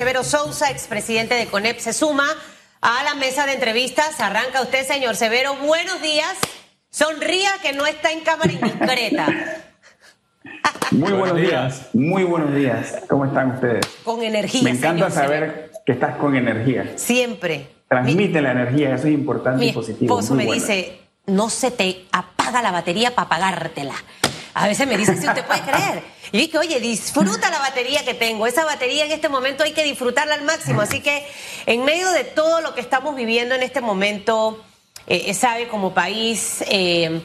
Severo Sousa, expresidente de CONEP, se suma a la mesa de entrevistas. Arranca usted, señor Severo. Buenos días. Sonría que no está en cámara indiscreta. Muy buenos días, muy buenos días. ¿Cómo están ustedes? Con energía. Me encanta saber que estás con energía. Siempre. Transmite la energía, eso es importante y positivo. Mi esposo me dice, no se te apaga la batería para apagártela. A veces me dice, si usted puede creer. Y dije, oye, disfruta la batería que tengo. Esa batería en este momento hay que disfrutarla al máximo. Así que en medio de todo lo que estamos viviendo en este momento, eh, sabe, como país, eh,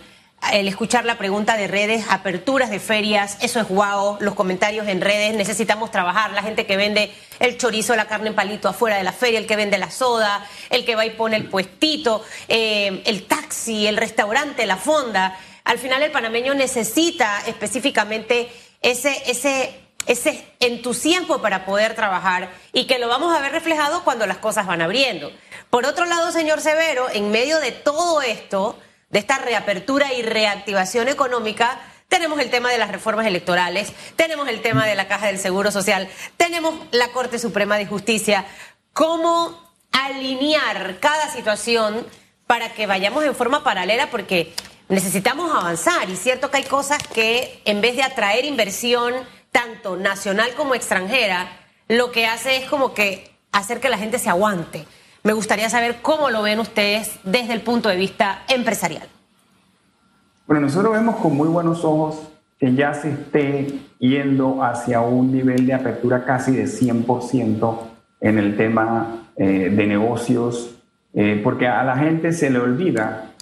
el escuchar la pregunta de redes, aperturas de ferias, eso es guau, los comentarios en redes, necesitamos trabajar, la gente que vende el chorizo, la carne en palito afuera de la feria, el que vende la soda, el que va y pone el puestito, eh, el taxi, el restaurante, la fonda. Al final el panameño necesita específicamente ese, ese, ese entusiasmo para poder trabajar y que lo vamos a ver reflejado cuando las cosas van abriendo. Por otro lado, señor Severo, en medio de todo esto, de esta reapertura y reactivación económica, tenemos el tema de las reformas electorales, tenemos el tema de la Caja del Seguro Social, tenemos la Corte Suprema de Justicia. ¿Cómo alinear cada situación para que vayamos en forma paralela? Porque necesitamos avanzar y cierto que hay cosas que en vez de atraer inversión tanto nacional como extranjera, lo que hace es como que hacer que la gente se aguante. Me gustaría saber cómo lo ven ustedes desde el punto de vista empresarial. Bueno, nosotros vemos con muy buenos ojos que ya se esté yendo hacia un nivel de apertura casi de 100% en el tema eh, de negocios, eh, porque a la gente se le olvida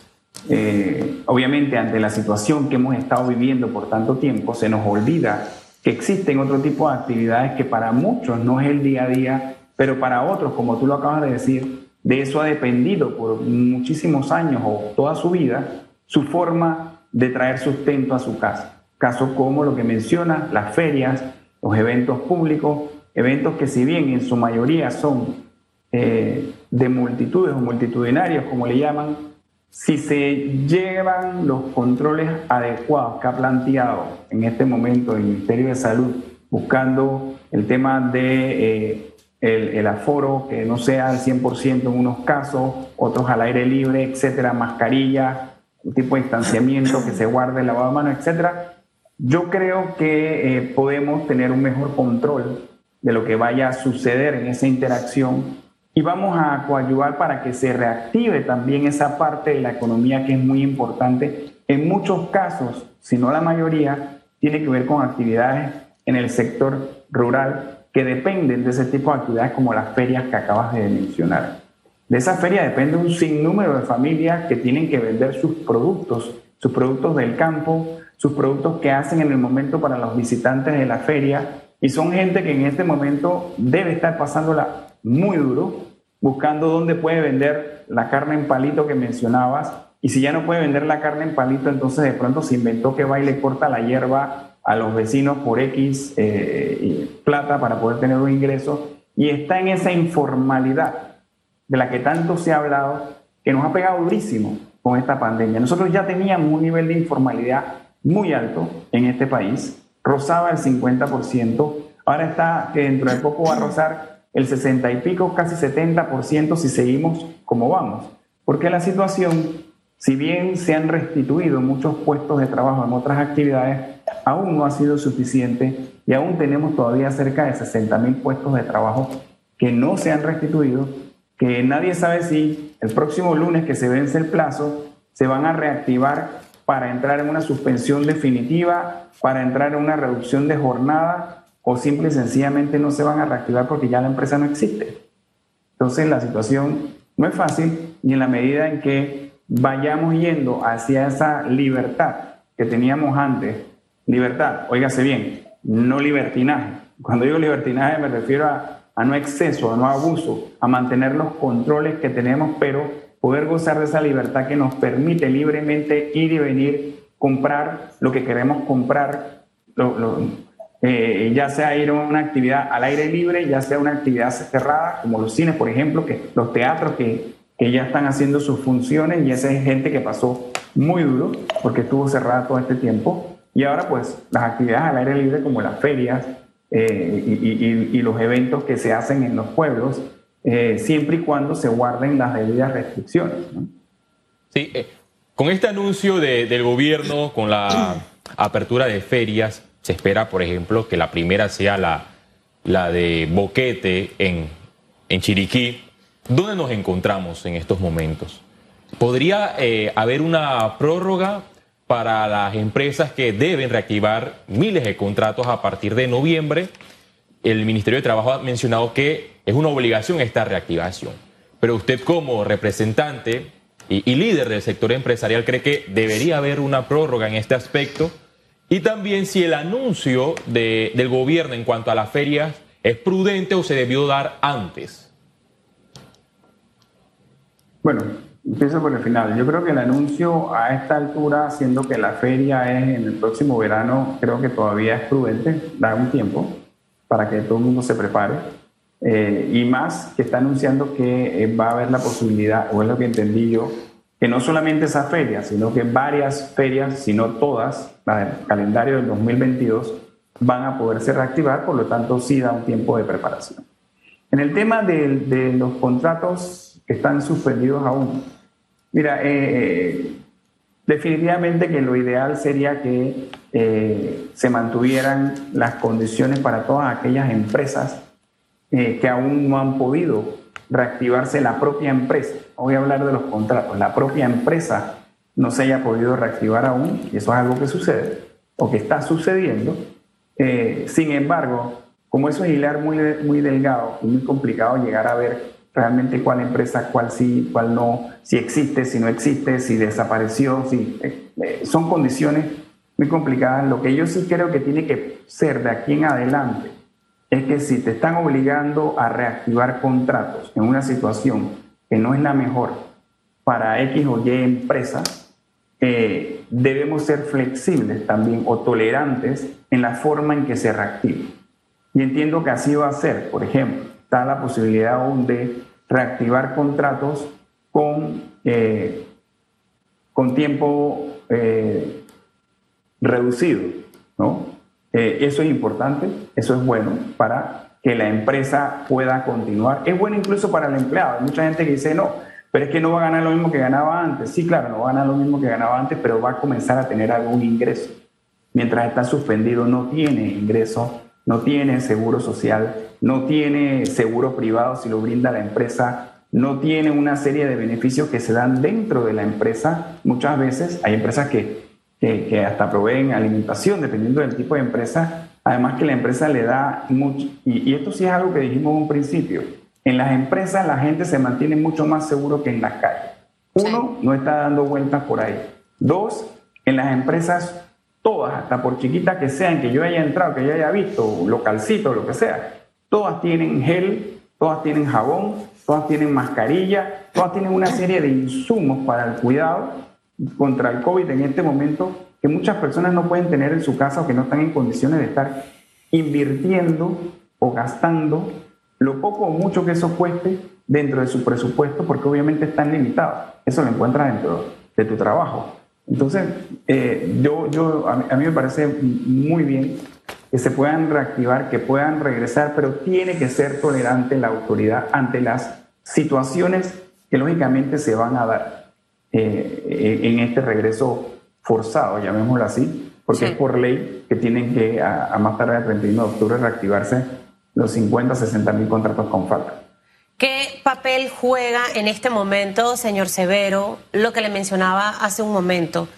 eh, obviamente ante la situación que hemos estado viviendo por tanto tiempo, se nos olvida que existen otro tipo de actividades que para muchos no es el día a día, pero para otros, como tú lo acabas de decir, de eso ha dependido por muchísimos años o toda su vida su forma de traer sustento a su casa. Casos como lo que menciona, las ferias, los eventos públicos, eventos que si bien en su mayoría son eh, de multitudes o multitudinarios, como le llaman, si se llevan los controles adecuados que ha planteado en este momento el Ministerio de Salud, buscando el tema de eh, el, aforo, que no sea al 100% en unos casos, otros al aire libre, etcétera, mascarilla, un tipo de distanciamiento, que se guarde el lavado de manos, etcétera, yo creo que eh, podemos tener un mejor control de lo que vaya a suceder en esa interacción y vamos a coadyuvar para que se reactive también esa parte de la economía que es muy importante. En muchos casos, si no la mayoría, tiene que ver con actividades en el sector rural que dependen de ese tipo de actividades como las ferias que acabas de mencionar. De esa feria depende un sinnúmero de familias que tienen que vender sus productos, sus productos del campo, sus productos que hacen en el momento para los visitantes de la feria y son gente que en este momento debe estar pasándola muy duro, buscando dónde puede vender la carne en palito que mencionabas. Y si ya no puede vender la carne en palito, entonces de pronto se inventó que va y le corta la hierba a los vecinos por X eh, plata para poder tener un ingreso. Y está en esa informalidad de la que tanto se ha hablado, que nos ha pegado durísimo con esta pandemia. Nosotros ya teníamos un nivel de informalidad muy alto en este país, rozaba el 50%, ahora está que dentro de poco va a rozar el 60 y pico, casi 70% si seguimos como vamos. Porque la situación, si bien se han restituido muchos puestos de trabajo en otras actividades, aún no ha sido suficiente y aún tenemos todavía cerca de 60 mil puestos de trabajo que no se han restituido, que nadie sabe si el próximo lunes que se vence el plazo se van a reactivar para entrar en una suspensión definitiva, para entrar en una reducción de jornada o simple y sencillamente no se van a reactivar porque ya la empresa no existe. Entonces la situación no es fácil y en la medida en que vayamos yendo hacia esa libertad que teníamos antes, libertad, óigase bien, no libertinaje. Cuando digo libertinaje me refiero a, a no exceso, a no abuso, a mantener los controles que tenemos, pero poder gozar de esa libertad que nos permite libremente ir y venir, comprar lo que queremos comprar, lo, eh, ya sea ir a una actividad al aire libre, ya sea una actividad cerrada, como los cines, por ejemplo, que los teatros que, que ya están haciendo sus funciones y esa es gente que pasó muy duro porque estuvo cerrada todo este tiempo. Y ahora pues las actividades al aire libre como las ferias, y, y, los eventos que se hacen en los pueblos, siempre y cuando se guarden las debidas restricciones. Sí, con este anuncio del gobierno, con la apertura de ferias, se espera, por ejemplo, que la primera sea la, la de Boquete en, en Chiriquí. ¿Dónde nos encontramos en estos momentos? ¿Podría eh, haber una prórroga para las empresas que deben reactivar miles de contratos a partir de noviembre? El Ministerio de Trabajo ha mencionado que es una obligación esta reactivación. Pero usted como representante y, líder del sector empresarial cree que debería haber una prórroga en este aspecto. Y también si el anuncio del gobierno en cuanto a las ferias es prudente o se debió dar antes. Bueno, empiezo por el final. Yo creo que el anuncio a esta altura, siendo que la feria es en el próximo verano, creo que todavía es prudente, da un tiempo para que todo el mundo se prepare. Eh, y más que está anunciando que eh, va a haber la posibilidad, o es lo que entendí yo, que no solamente esa feria, sino que varias ferias, si no todas, la del calendario del 2022, van a poderse reactivar, por lo tanto sí da un tiempo de preparación. En el tema de los contratos están suspendidos aún. Mira, eh, definitivamente que lo ideal sería que eh, se mantuvieran las condiciones para todas aquellas empresas eh, que aún no han podido reactivarse la propia empresa. Voy a hablar de los contratos. La propia empresa no se haya podido reactivar aún, y eso es algo que sucede o que está sucediendo. sin embargo, como eso es hilar muy, muy delgado y muy complicado llegar a ver realmente cuál empresa, cuál sí, cuál no, si existe, si no existe, si desapareció, si eh, eh, son condiciones muy complicadas. Lo que yo sí creo que tiene que ser de aquí en adelante es que si te están obligando a reactivar contratos en una situación que no es la mejor para X o Y empresa, eh, debemos ser flexibles también o tolerantes en la forma en que se reactive. Y entiendo que así va a ser, por ejemplo, está la posibilidad aún de reactivar contratos con, eh, con tiempo eh, reducido. ¿no? Eh, eso es importante, eso es bueno para que la empresa pueda continuar. Es bueno incluso para el empleado. Hay mucha gente que dice, no, pero es que no va a ganar lo mismo que ganaba antes. Sí, claro, no va a ganar lo mismo que ganaba antes, pero va a comenzar a tener algún ingreso. Mientras está suspendido, no tiene ingreso no tiene seguro social, no tiene seguro privado si lo brinda la empresa, no tiene una serie de beneficios que se dan dentro de la empresa. Muchas veces hay empresas que, que, hasta proveen alimentación, dependiendo del tipo de empresa. Además que la empresa le da mucho, y, y esto sí es algo que dijimos en un principio, en las empresas la gente se mantiene mucho más seguro que en las calles. Uno, no está dando vueltas por ahí. Dos, en las empresas todas, hasta por chiquitas que sean, que yo haya entrado, que yo haya visto, localcito, lo que sea, todas tienen gel, todas tienen jabón, todas tienen mascarilla, todas tienen una serie de insumos para el cuidado contra el COVID en este momento que muchas personas no pueden tener en su casa o que no están en condiciones de estar invirtiendo o gastando lo poco o mucho que eso cueste dentro de su presupuesto porque obviamente están limitados. Eso lo encuentras dentro de tu trabajo. Entonces, eh, yo, yo, a mí, me parece muy bien que se puedan reactivar, que puedan regresar, pero tiene que ser tolerante la autoridad ante las situaciones que lógicamente se van a dar eh, en este regreso forzado, llamémoslo así, porque es por ley que tienen que a, más tarde del 31 de octubre reactivarse los 50, 60 mil contratos con falta. ¿Qué papel juega en este momento, señor Severo, lo que le mencionaba hace un momento?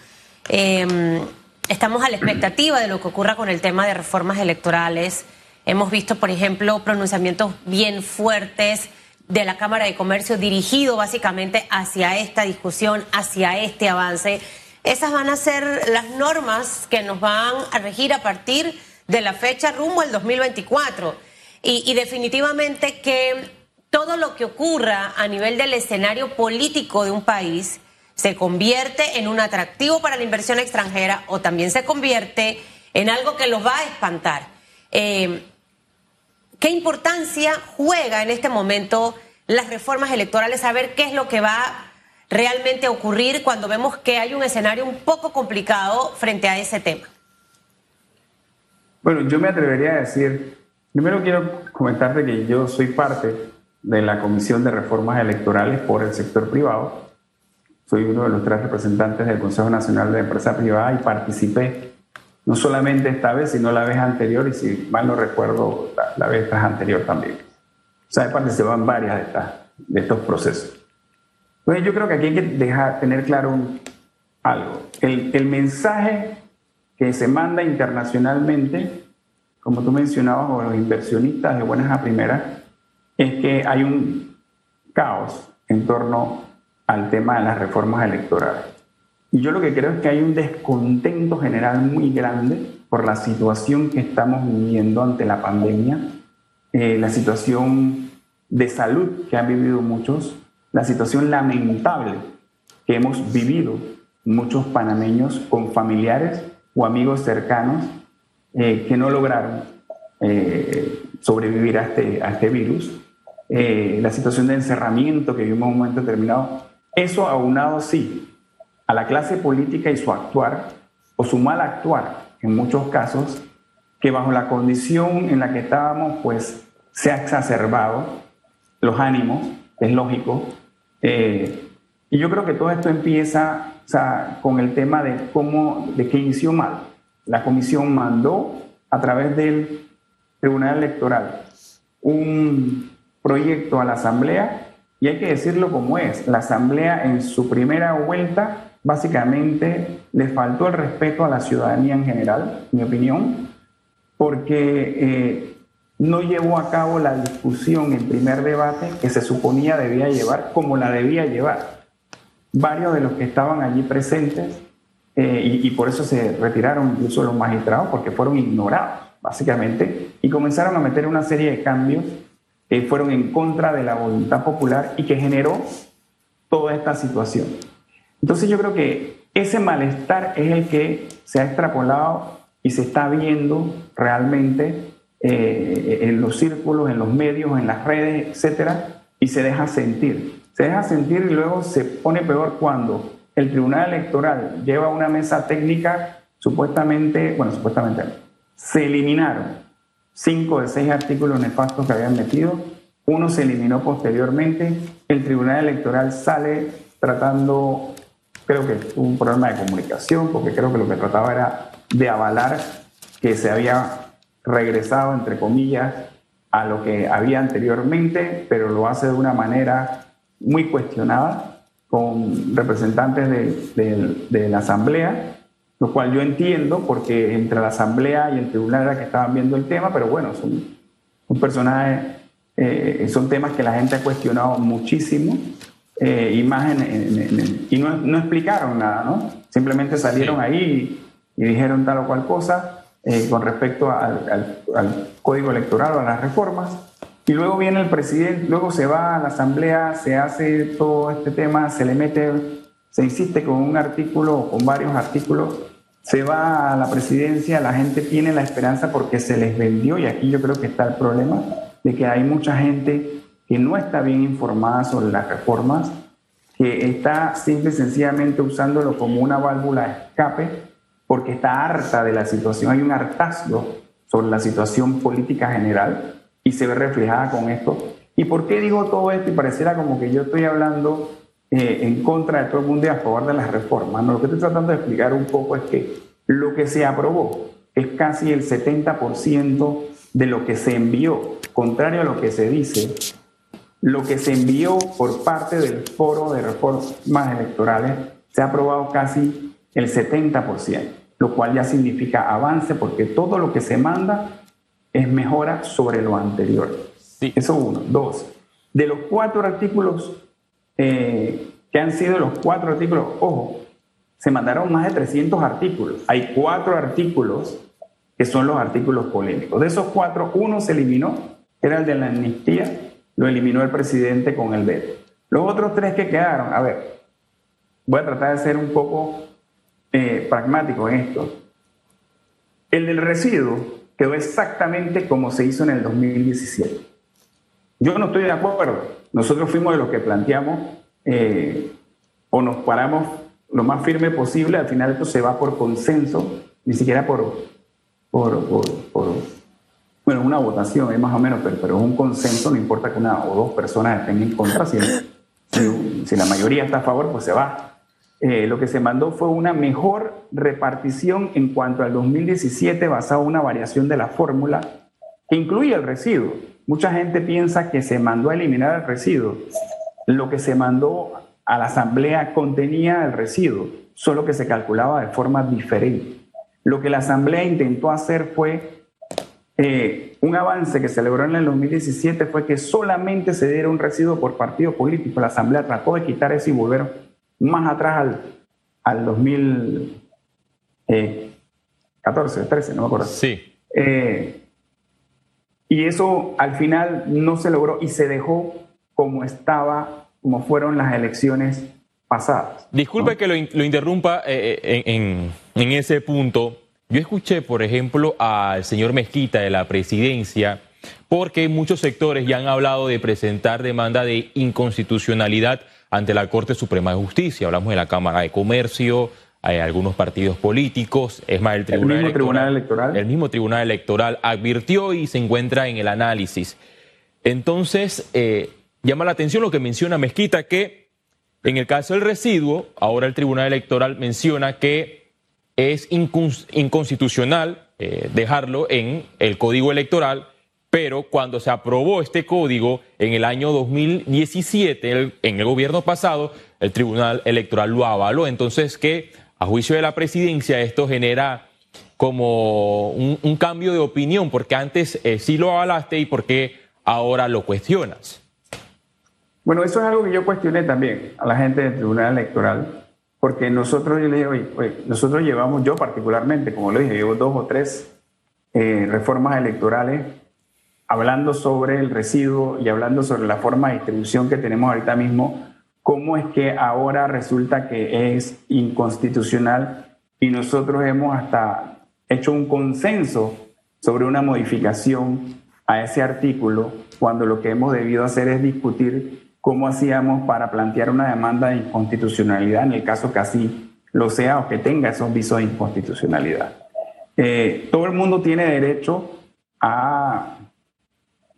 Em, estamos a la expectativa de lo que ocurra con el tema de reformas electorales. Hemos visto, por ejemplo, pronunciamientos bien fuertes de la Cámara de Comercio dirigido básicamente hacia esta discusión, hacia este avance. Esas van a ser las normas que nos van a regir a partir de la fecha rumbo al 2024. Y, y definitivamente que todo lo que ocurra a nivel del escenario político de un país se convierte en un atractivo para la inversión extranjera o también se convierte en algo que los va a espantar. Eh, ¿Qué importancia juega en este momento las reformas electorales? Saber qué es lo que va realmente a ocurrir cuando vemos que hay un escenario un poco complicado frente a ese tema. Bueno, yo me atrevería a decir Primero quiero comentarte que yo soy parte de la Comisión de Reformas Electorales por el sector privado. Soy uno de los tres representantes del Consejo Nacional de Empresa Privada y participé no solamente esta vez, sino la vez anterior y si mal no recuerdo, la, vez anterior también. O sea, he participado en varias de, estas, de estos procesos. Entonces yo creo que aquí hay que dejar, tener claro algo. El, el mensaje que se manda internacionalmente, como tú mencionabas, o los inversionistas de buenas a primeras, es que hay un caos en torno al tema de las reformas electorales. Y yo lo que creo es que hay un descontento general muy grande por la situación que estamos viviendo ante la pandemia, eh, la situación de salud que han vivido muchos, la situación lamentable que hemos vivido muchos panameños con familiares o amigos cercanos eh, que no lograron eh, sobrevivir a este, a este virus. Eh, la situación de encerramiento que vimos en un momento determinado, eso aunado sí a la clase política y su actuar, o su mal actuar en muchos casos, que bajo la condición en la que estábamos, pues se ha exacerbado los ánimos, es lógico. Eh, y yo creo que todo esto empieza con el tema de cómo, de que inició mal. La comisión mandó a través del Tribunal Electoral un, proyecto a la Asamblea y hay que decirlo como es. La Asamblea en su primera vuelta básicamente le faltó el respeto a la ciudadanía en general, en mi opinión, porque eh, no llevó a cabo la discusión en primer debate que se suponía debía llevar como la debía llevar. Varios de los que estaban allí presentes, eh, y, y por eso se retiraron incluso los magistrados, porque fueron ignorados, básicamente, y comenzaron a meter una serie de cambios que fueron en contra de la voluntad popular y que generó toda esta situación. Entonces yo creo que ese malestar es el que se ha extrapolado y se está viendo realmente eh, en los círculos, en los medios, en las redes, etcétera, y se deja sentir. Se deja sentir y luego se pone peor cuando el Tribunal Electoral lleva una mesa técnica, supuestamente, bueno, supuestamente, se eliminaron cinco de seis artículos nefastos que habían metido. Uno se eliminó posteriormente. El Tribunal Electoral sale tratando, creo que tuvo un problema de comunicación, porque creo que lo que trataba era de avalar que se había regresado, entre comillas, a lo que había anteriormente, pero lo hace de una manera muy cuestionada, con representantes de, de la Asamblea lo cual yo entiendo porque entre la Asamblea y el Tribunal era que estaban viendo el tema, pero bueno, son, un personajes, eh, son temas que la gente ha cuestionado muchísimo eh, y y no, explicaron nada, ¿no? Simplemente salieron ahí y, dijeron tal o cual cosa eh, con respecto al, al, código electoral o a las reformas. Y luego viene el presidente, luego se va a la asamblea, se hace todo este tema, se le mete, se insiste con un artículo, con varios artículos se va a la presidencia, la gente tiene la esperanza porque se les vendió, y aquí yo creo que está el problema, de que hay mucha gente que no está bien informada sobre las reformas, que está simple y sencillamente usándolo como una válvula de escape, porque está harta de la situación, hay un hartazgo sobre la situación política general y se ve reflejada con esto. ¿Y por qué digo todo esto? Y pareciera como que yo estoy hablando eh, en contra de todo el mundo y a favor de las reformas. No, lo que estoy tratando de explicar un poco es que lo que se aprobó es casi el 70% de lo que se envió, contrario a lo que se dice, lo que se envió por parte del foro de reformas electorales se ha aprobado casi el 70%, lo cual ya significa avance porque todo lo que se manda es mejora sobre lo anterior. Sí. Eso uno. Dos, de los cuatro artículos eh, que han sido los cuatro artículos, ojo, se mandaron más de 300 artículos. Hay cuatro artículos que son los artículos polémicos. De esos cuatro, uno se eliminó, era el de la amnistía, lo eliminó el presidente con el veto. Los otros tres que quedaron, a ver, voy a tratar de ser un poco eh, pragmático en esto. El del residuo quedó exactamente como se hizo en el 2017. Yo no estoy de acuerdo. Nosotros fuimos de los que planteamos eh, o nos paramos lo más firme posible. Al final esto se va por consenso, ni siquiera por, por, por, bueno, una votación es más o menos, pero, pero es un consenso, no importa que una o dos personas estén en contra, si, si, la mayoría está a favor, pues se va. Eh, lo que se mandó fue una mejor repartición en cuanto al 2017 basado en una variación de la fórmula que incluye el residuo. Mucha gente piensa que se mandó a eliminar el residuo. Lo que se mandó a la asamblea contenía el residuo, solo que se calculaba de forma diferente. Lo que la asamblea intentó hacer fue eh, un avance que se logró en el 2017 fue que solamente se diera un residuo por partido político. La Asamblea trató de quitar eso y volver más atrás al, al 2014, 13, no me acuerdo. Sí. Eh, y eso al final no se logró y se dejó como estaba, como fueron las elecciones pasadas. Disculpe que lo, interrumpa eh, eh, en, en ese punto. Yo escuché, por ejemplo, al señor Mezquita de la presidencia, porque muchos sectores ya han hablado de presentar demanda de inconstitucionalidad ante la Corte Suprema de Justicia. Hablamos de la Cámara de Comercio, hay algunos partidos políticos, es más, el Tribunal, mismo tribunal Electoral. El mismo Tribunal Electoral advirtió y se encuentra en el análisis. Entonces, eh, llama la atención lo que menciona Mezquita, que en el caso del residuo, ahora el Tribunal Electoral menciona que es inconstitucional eh, dejarlo en el Código Electoral pero cuando se aprobó este código en el año 2017, en el gobierno pasado, el Tribunal Electoral lo avaló. Entonces, que a juicio de la presidencia esto genera como un, cambio de opinión, porque antes eh, sí lo avalaste y por qué ahora lo cuestionas. Bueno, eso es algo que yo cuestioné también a la gente del Tribunal Electoral, porque nosotros, yo le digo, nosotros llevamos, yo particularmente, como lo dije, llevo dos o tres eh, reformas electorales hablando sobre el residuo y hablando sobre la forma de distribución que tenemos ahorita mismo, cómo es que ahora resulta que es inconstitucional y nosotros hemos hasta hecho un consenso sobre una modificación a ese artículo cuando lo que hemos debido hacer es discutir cómo hacíamos para plantear una demanda de inconstitucionalidad en el caso que así lo sea o que tenga esos visos de inconstitucionalidad. Eh, todo el mundo tiene derecho a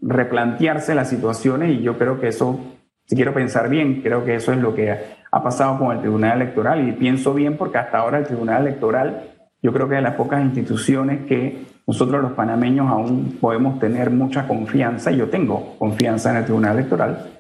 replantearse las situaciones y yo creo que eso, si quiero pensar bien, creo que eso es lo que ha pasado con el Tribunal Electoral y pienso bien porque hasta ahora el Tribunal Electoral yo creo que es de las pocas instituciones que nosotros los panameños aún podemos tener mucha confianza y yo tengo confianza en el Tribunal Electoral.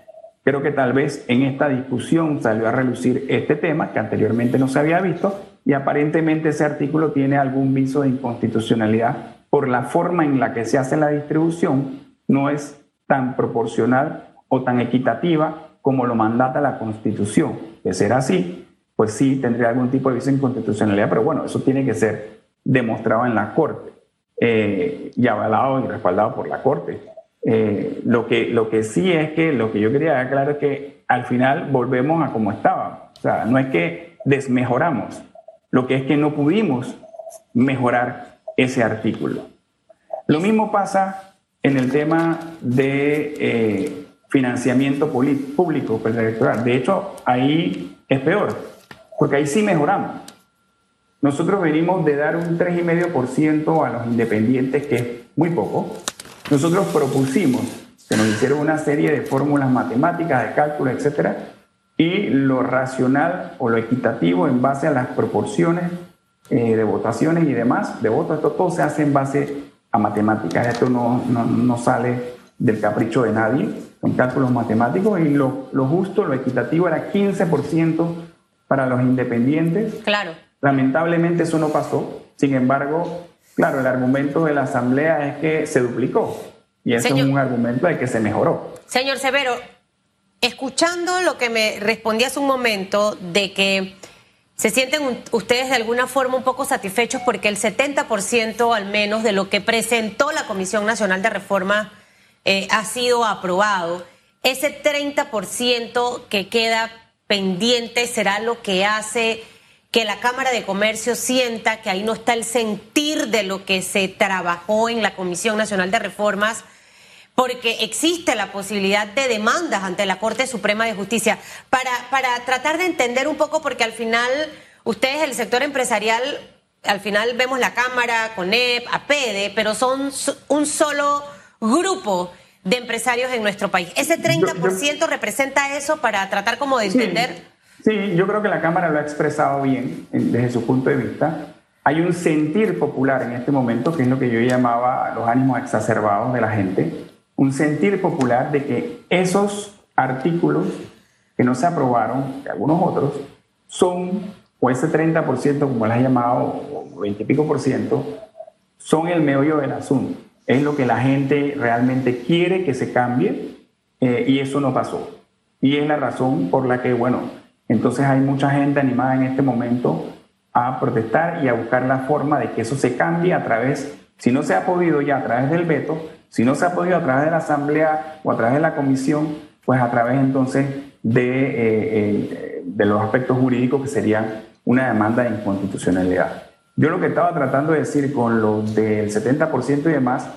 Creo que tal vez en esta discusión salió a relucir este tema que anteriormente no se había visto y aparentemente ese artículo tiene algún viso de inconstitucionalidad por la forma en la que se hace la distribución no es tan proporcional o tan equitativa como lo mandata la Constitución. De ser así, pues sí tendría algún tipo de inconstitucionalidad, pero bueno, eso tiene que ser demostrado en la Corte eh, y avalado y respaldado por la Corte. Eh, lo, que, lo que sí es que lo que yo quería aclarar es que al final volvemos a como estaba. O sea, no es que desmejoramos, lo que es que no pudimos mejorar ese artículo. Lo mismo pasa en el tema de eh, financiamiento público pues, electoral. De hecho, ahí es peor, porque ahí sí mejoramos. Nosotros venimos de dar un 3,5% a los independientes, que es muy poco. Nosotros propusimos, se nos hicieron una serie de fórmulas matemáticas, de cálculo, etcétera, y lo racional o lo equitativo en base a las proporciones eh, de votaciones y demás, de votos, esto todo se hace en base matemáticas. Esto no, no, sale del capricho de nadie, son cálculos matemáticos y lo, lo justo, lo equitativo era 15% para los independientes. Claro. Lamentablemente eso no pasó. Sin embargo, claro, el argumento de la Asamblea es que se duplicó. Y eso es un argumento de que se mejoró. Señor Severo, escuchando lo que me respondí hace un momento de que ¿Se sienten ustedes de alguna forma un poco satisfechos porque el 70% al menos de lo que presentó la Comisión Nacional de Reforma eh, ha sido aprobado? Ese 30% que queda pendiente será lo que hace que la Cámara de Comercio sienta que ahí no está el sentir de lo que se trabajó en la Comisión Nacional de Reformas porque existe la posibilidad de demandas ante la Corte Suprema de Justicia. Para, para tratar de entender un poco, porque al final ustedes, el sector empresarial, al final vemos la Cámara, CONEP, APEDE, pero son un solo grupo de empresarios en nuestro país. ¿Ese 30% representa eso para tratar como de entender? Sí, yo creo que la Cámara lo ha expresado bien desde su punto de vista. Hay un sentir popular en este momento, que es lo que yo llamaba los ánimos exacerbados de la gente, un sentir popular de que esos artículos que no se aprobaron, que algunos otros, son, o ese 30%, como las has llamado, o 20 y pico por ciento, son el meollo del asunto. Es lo que la gente realmente quiere que se cambie eh, y eso no pasó. Y es la razón por la que, bueno, entonces hay mucha gente animada en este momento a protestar y a buscar la forma de que eso se cambie a través, si no se ha podido ya a través del veto, si no se ha podido a través de la Asamblea o a través de la Comisión, pues a través entonces de, eh, eh, de los aspectos jurídicos que serían una demanda de inconstitucionalidad. Yo lo que estaba tratando de decir con lo del 70% y demás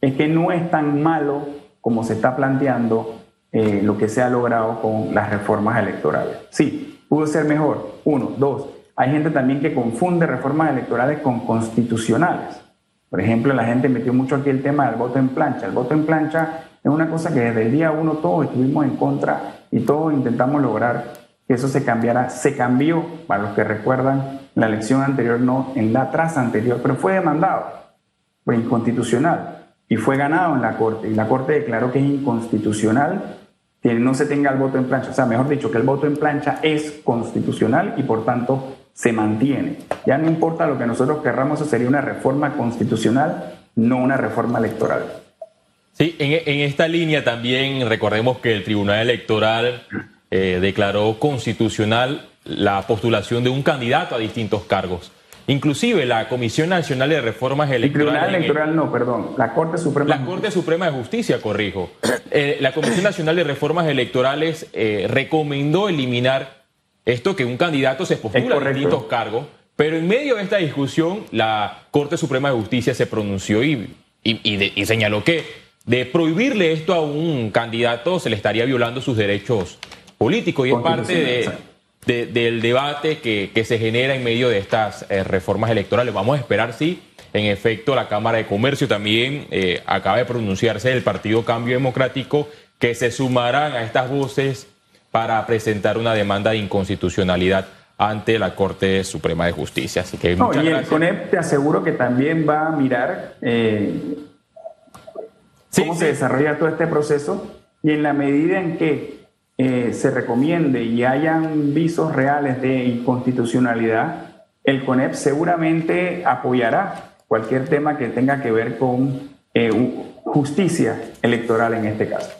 es que no es tan malo como se está planteando eh, lo que se ha logrado con las reformas electorales. Sí, pudo ser mejor. Uno, dos. Hay gente también que confunde reformas electorales con constitucionales. Por ejemplo, la gente metió mucho aquí el tema del voto en plancha. El voto en plancha es una cosa que desde el día uno todos estuvimos en contra y todos intentamos lograr que eso se cambiara. Se cambió, para los que recuerdan, la elección anterior no, en la tras anterior, pero fue demandado, fue inconstitucional y fue ganado en la Corte. Y la Corte declaró que es inconstitucional que no se tenga el voto en plancha. O sea, mejor dicho, que el voto en plancha es constitucional y por tanto se mantiene. Ya no importa lo que nosotros querramos, eso sería una reforma constitucional, no una reforma electoral. Sí, en, esta línea también recordemos que el Tribunal Electoral eh, declaró constitucional la postulación de un candidato a distintos cargos. Inclusive la Comisión Nacional de Reformas Electorales... El Tribunal Electoral no, perdón, la Corte Suprema... La Corte Suprema de Justicia, corrijo. Eh, la Comisión Nacional de Reformas Electorales eh, recomendó eliminar esto que un candidato se postula a distintos cargos, pero en medio de esta discusión la Corte Suprema de Justicia se pronunció y, y señaló que de prohibirle esto a un candidato se le estaría violando sus derechos políticos y es parte del debate que, se genera en medio de estas eh, reformas electorales. Vamos a esperar si en efecto la Cámara de Comercio también eh, acaba de pronunciarse del Partido Cambio Democrático que se sumarán a estas voces para presentar una demanda de inconstitucionalidad ante la Corte Suprema de Justicia. Así que no, y el CONEP te aseguro que también va a mirar eh, cómo se desarrolla todo este proceso y en la medida en que eh, se recomiende y hayan visos reales de inconstitucionalidad, el CONEP seguramente apoyará cualquier tema que tenga que ver con eh, justicia electoral en este caso.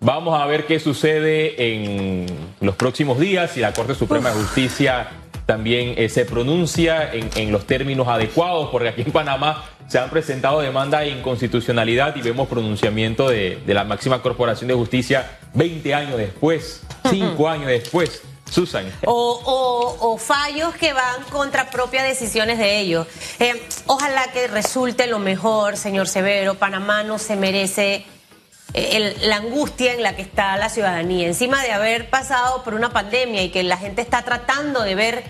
Vamos a ver qué sucede en los próximos días si la Corte Suprema de Justicia también eh, se pronuncia en, los términos adecuados, porque aquí en Panamá se han presentado demandas de inconstitucionalidad y vemos pronunciamiento de, la máxima corporación de justicia 20 años después, 5 años después. Susan. O, fallos que van contra propias decisiones de ellos. Eh, ojalá que resulte lo mejor, señor Severo. Panamá no se merece eh, la angustia en la que está la ciudadanía, encima de haber pasado por una pandemia y que la gente está tratando de ver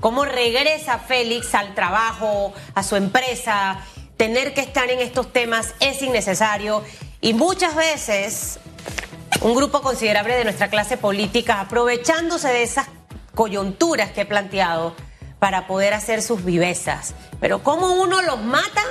cómo regresa Félix al trabajo, a su empresa, tener que estar en estos temas es innecesario y muchas veces un grupo considerable de nuestra clase política aprovechándose de esas coyunturas que he planteado para poder hacer sus vivezas. Pero ¿cómo uno los mata?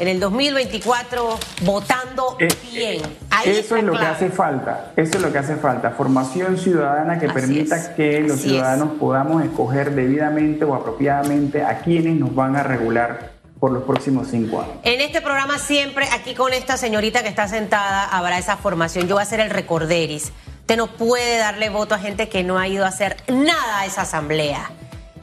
En el 2024 votando eh, bien. eso es lo que hace falta, eso es lo que hace falta, formación ciudadana que permita que los ciudadanos podamos escoger debidamente o apropiadamente a quienes nos van a regular por los próximos cinco años. En este programa siempre, aquí con esta señorita que está sentada, habrá esa formación. Yo voy a hacer el recorderis. Usted no puede darle voto a gente que no ha ido a hacer nada a esa asamblea.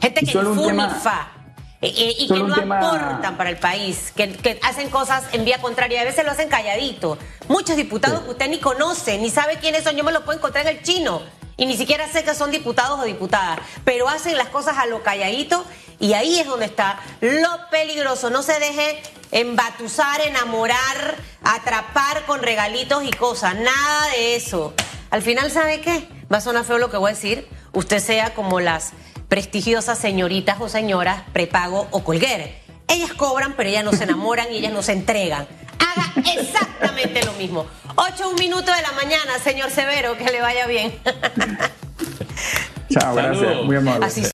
Gente que ni fa. Eh, eh, y que no aportan para el país, que, hacen cosas en vía contraria, a veces lo hacen calladito. Muchos diputados que usted ni conoce, ni sabe quiénes son, yo me lo puedo encontrar en el chino y ni siquiera sé que son diputados o diputadas, pero hacen las cosas a lo calladito y ahí es donde está lo peligroso. No se deje embatuzar, enamorar, atrapar con regalitos y cosas, nada de eso. Al final, ¿sabe qué? Va a sonar feo lo que voy a decir. Usted sea como las prestigiosas señoritas o señoras prepago o colguer. Ellas cobran, pero ellas no se enamoran y ellas no se entregan. Haga exactamente lo mismo. Ocho, un minuto de la mañana, señor Severo, que le vaya bien. Chao, gracias. Muy amable. Así